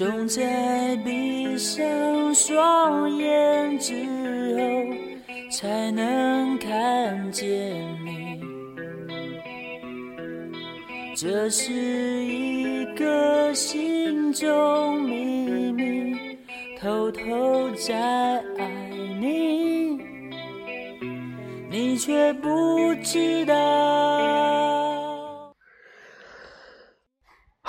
总在闭上双眼之后，才能看见你。这是一个心中秘密，偷偷在爱你，你却不知道。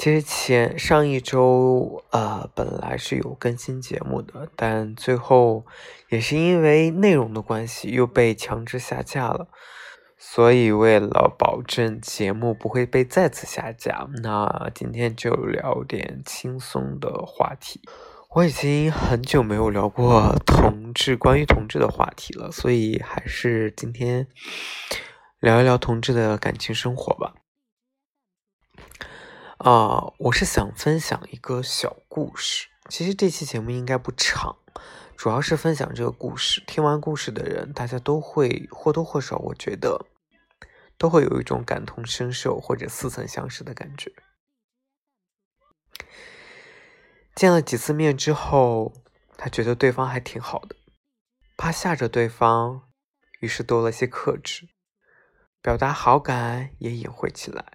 其实前上一周，呃，本来是有更新节目的，但最后也是因为内容的关系，又被强制下架了。所以为了保证节目不会被再次下架，那今天就聊点轻松的话题。我已经很久没有聊过同志关于同志的话题了，所以还是今天聊一聊同志的感情生活吧。啊、我是想分享一个小故事。其实这期节目应该不长，主要是分享这个故事。听完故事的人，大家都会或多或少，我觉得都会有一种感同身受或者似曾相识的感觉。见了几次面之后，他觉得对方还挺好的，怕吓着对方，于是多了些克制，表达好感也隐晦起来，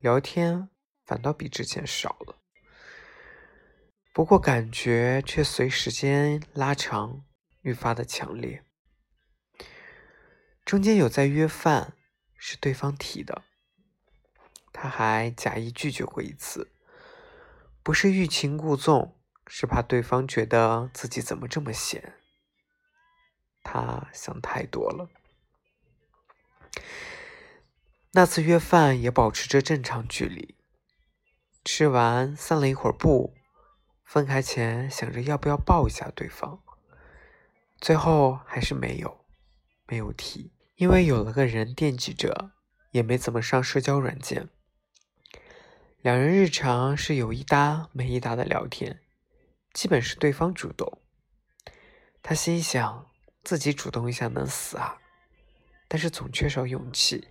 聊天反倒比之前少了。不过感觉却随时间拉长愈发的强烈。中间有在约饭，是对方提的，他还假意拒绝过一次，不是欲擒故纵，是怕对方觉得自己怎么这么闲。他想太多了。那次约饭也保持着正常距离，吃完散了一会儿步，分开前想着要不要抱一下对方，最后还是没有，没有提，因为有了个人惦记着，也没怎么上社交软件。两人日常是有一搭没一搭的聊天，基本是对方主动。他心想自己主动一下能死啊，但是总缺少勇气。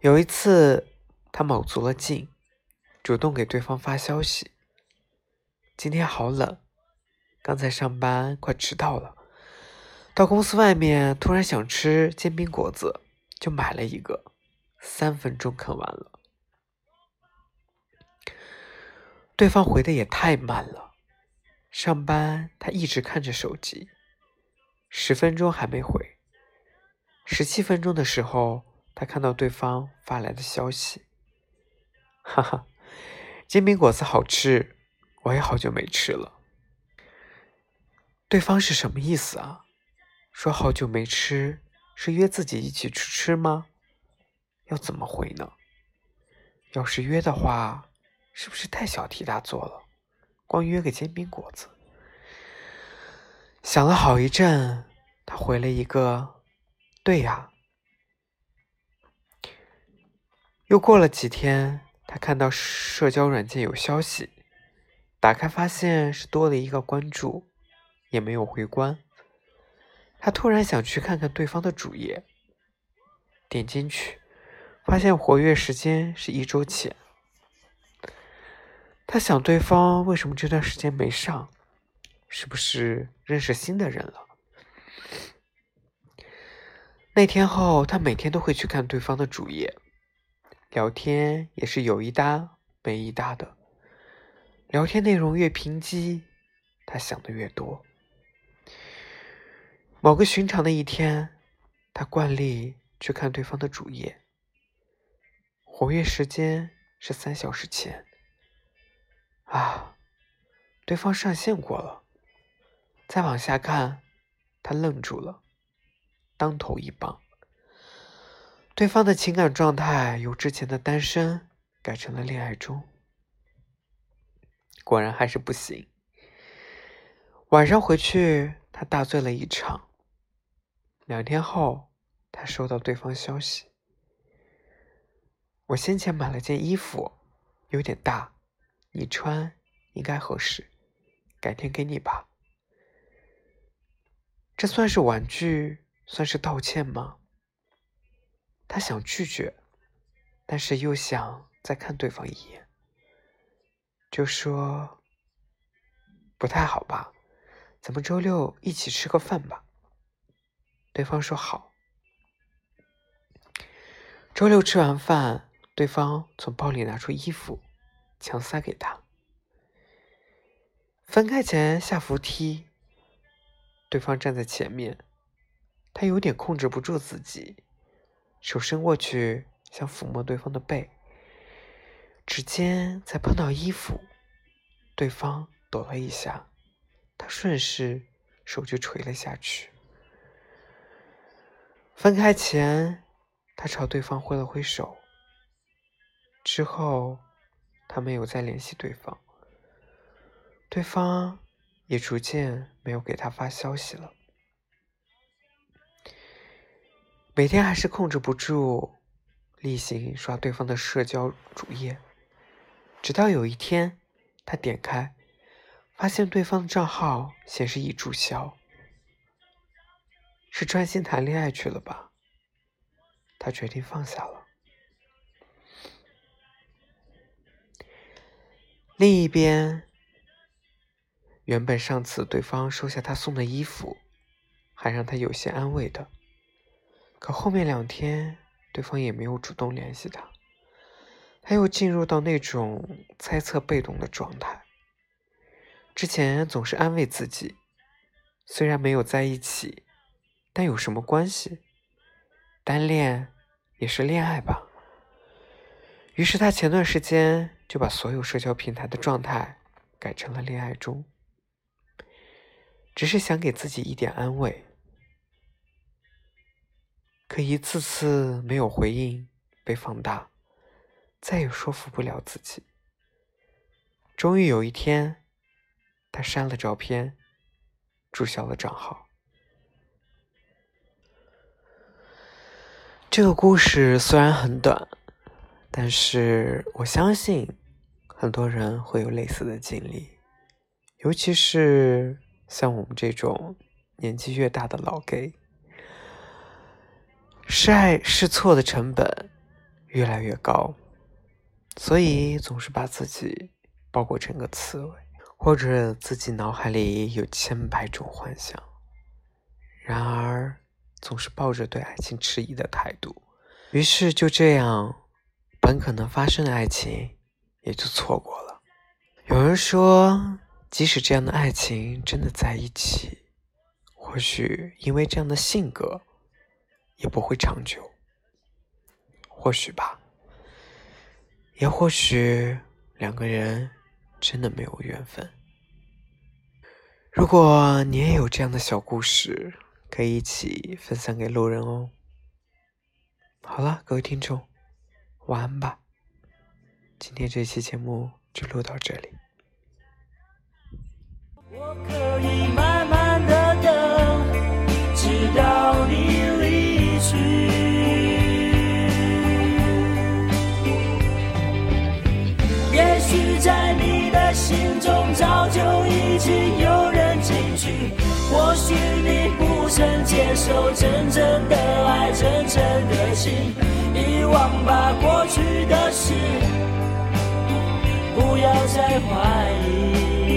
有一次，他卯足了劲，主动给对方发消息：“今天好冷，刚才上班快迟到了，到公司外面突然想吃煎饼果子，就买了一个，三分钟啃完了。”对方回的也太慢了，上班他一直看着手机，十分钟还没回。十七分钟的时候，他看到对方发来的消息，哈哈，煎饼果子好吃，我也好久没吃了。对方是什么意思啊？说好久没吃，是约自己一起去吃吗？要怎么回呢？要是约的话，是不是太小题大做了？光约个煎饼果子。想了好一阵，他回了一个。对呀，又过了几天，看到社交软件有消息，打开发现是多了一个关注，也没有回关。他突然想去看看对方的主页，点进去，发现活跃时间是一周前。他想，对方为什么这段时间没上？是不是认识新的人了？那天后，他每天都会去看对方的主页，聊天也是有一搭没一搭的。聊天内容越贫瘠，他想的越多。某个寻常的一天，他惯例去看对方的主页，活跃时间是三小时前。啊，对方上线过了。再往下看，他愣住了。当头一棒，对方的情感状态由之前的单身改成了恋爱中。果然还是不行，晚上回去，他大醉了一场。两天后，他收到对方消息：“我先前买了件衣服，有点大，你穿应该合适，改天给你吧。”这算是婉拒，算是道歉吗？他想拒绝，但是又想再看对方一眼，就说：“不太好吧？咱们周六一起吃个饭吧。”对方说好。周六吃完饭，对方从包里拿出衣服，强塞给他。分开前下扶梯，对方站在前面，他有点控制不住自己，手伸过去想抚摸对方的背，指尖才碰到衣服，对方抖了一下，他顺势手就垂了下去。分开前，他朝对方挥了挥手。之后，他没有再联系对方，对方也逐渐没有给他发消息了。每天还是控制不住，例行刷对方的社交主页，直到有一天，他点开，发现对方的账号显示已注销。是专心谈恋爱去了吧？他决定放下了。另一边，原本上次对方收下他送的衣服，还让他有些安慰的，可后面两天对方也没有主动联系他，他又进入到那种猜测被动的状态。之前总是安慰自己，虽然没有在一起。但有什么关系？单恋也是恋爱吧。于是他前段时间就把所有社交平台的状态改成了恋爱中，只是想给自己一点安慰。可一次次没有回应被放大，再也说服不了自己。终于有一天，他删了照片，注销了账号。这个故事虽然很短，但是我相信很多人会有类似的经历，尤其是像我们这种年纪越大的老 gay，是爱是错的成本越来越高，所以总是把自己包裹成个刺猬，或者自己脑海里有千百种幻想，然而。总是抱着对爱情迟疑的态度，于是就这样，本可能发生的爱情也就错过了。有人说，即使这样的爱情真的在一起，或许因为这样的性格，也不会长久。或许吧，也或许两个人真的没有缘分。如果你也有这样的小故事，可以一起分享给路人哦。好了，各位听众，晚安吧。今天这期节目就录到这里。中早就已经有人进去或许你不曾接受真正的爱真正的心遗忘吧过去的事不要再怀疑。